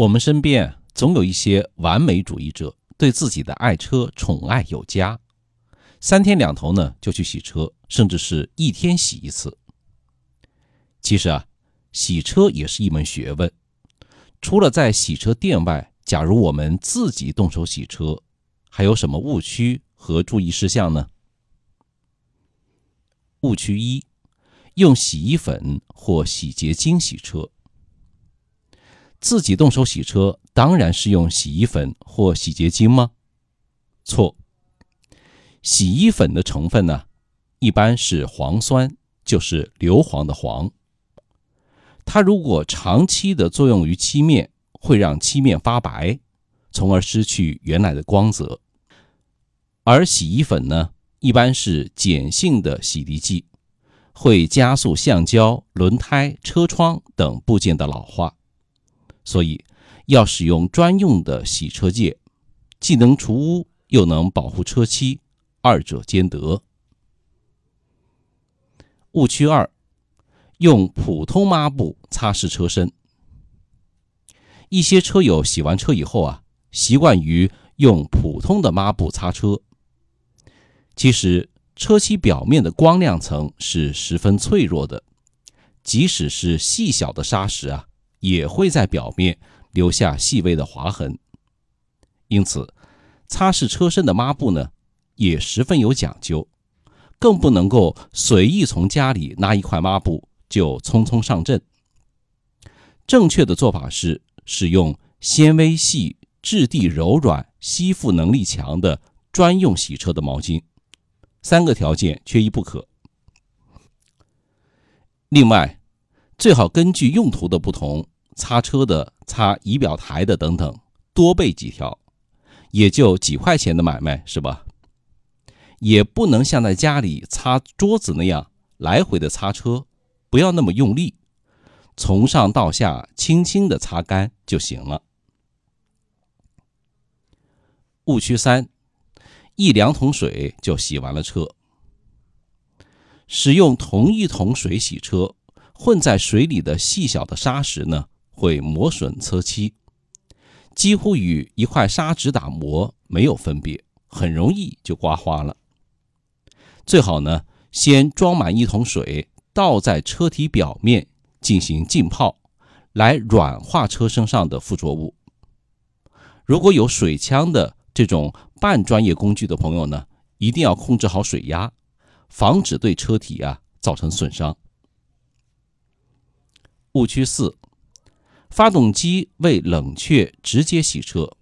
我们身边总有一些完美主义者，对自己的爱车宠爱有加，三天两头呢就去洗车，甚至是一天洗一次。其实啊，洗车也是一门学问。除了在洗车店外，假如我们自己动手洗车，还有什么误区和注意事项呢？误区一：用洗衣粉或洗洁精洗车。自己动手洗车，当然是用洗衣粉或洗洁精吗？错。洗衣粉的成分呢，一般是磺酸，就是硫磺的磺。它如果长期的作用于漆面，会让漆面发白，从而失去原来的光泽。而洗衣粉呢，一般是碱性的洗涤剂，会加速橡胶、轮胎、车窗等部件的老化。所以，要使用专用的洗车剂，既能除污又能保护车漆，二者兼得。误区二：用普通抹布擦拭车身。一些车友洗完车以后啊，习惯于用普通的抹布擦车。其实，车漆表面的光亮层是十分脆弱的，即使是细小的砂石啊。也会在表面留下细微的划痕，因此，擦拭车身的抹布呢，也十分有讲究，更不能够随意从家里拿一块抹布就匆匆上阵。正确的做法是使用纤维细、质地柔软、吸附能力强的专用洗车的毛巾，三个条件缺一不可。另外，最好根据用途的不同，擦车的、擦仪表台的等等，多备几条，也就几块钱的买卖，是吧？也不能像在家里擦桌子那样来回的擦车，不要那么用力，从上到下轻轻的擦干就行了。误区三：一两桶水就洗完了车。使用同一桶水洗车。混在水里的细小的砂石呢，会磨损车漆，几乎与一块砂纸打磨没有分别，很容易就刮花了。最好呢，先装满一桶水，倒在车体表面进行浸泡，来软化车身上的附着物。如果有水枪的这种半专业工具的朋友呢，一定要控制好水压，防止对车体啊造成损伤。误区四：发动机未冷却直接洗车，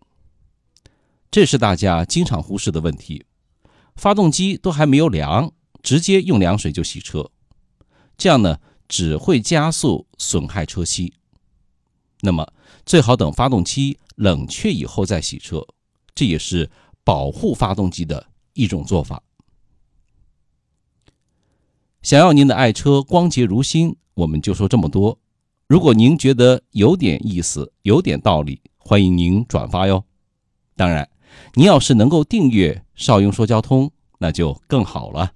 这是大家经常忽视的问题。发动机都还没有凉，直接用凉水就洗车，这样呢只会加速损害车漆。那么最好等发动机冷却以后再洗车，这也是保护发动机的一种做法。想要您的爱车光洁如新，我们就说这么多。如果您觉得有点意思、有点道理，欢迎您转发哟。当然，您要是能够订阅“少雍说交通”，那就更好了。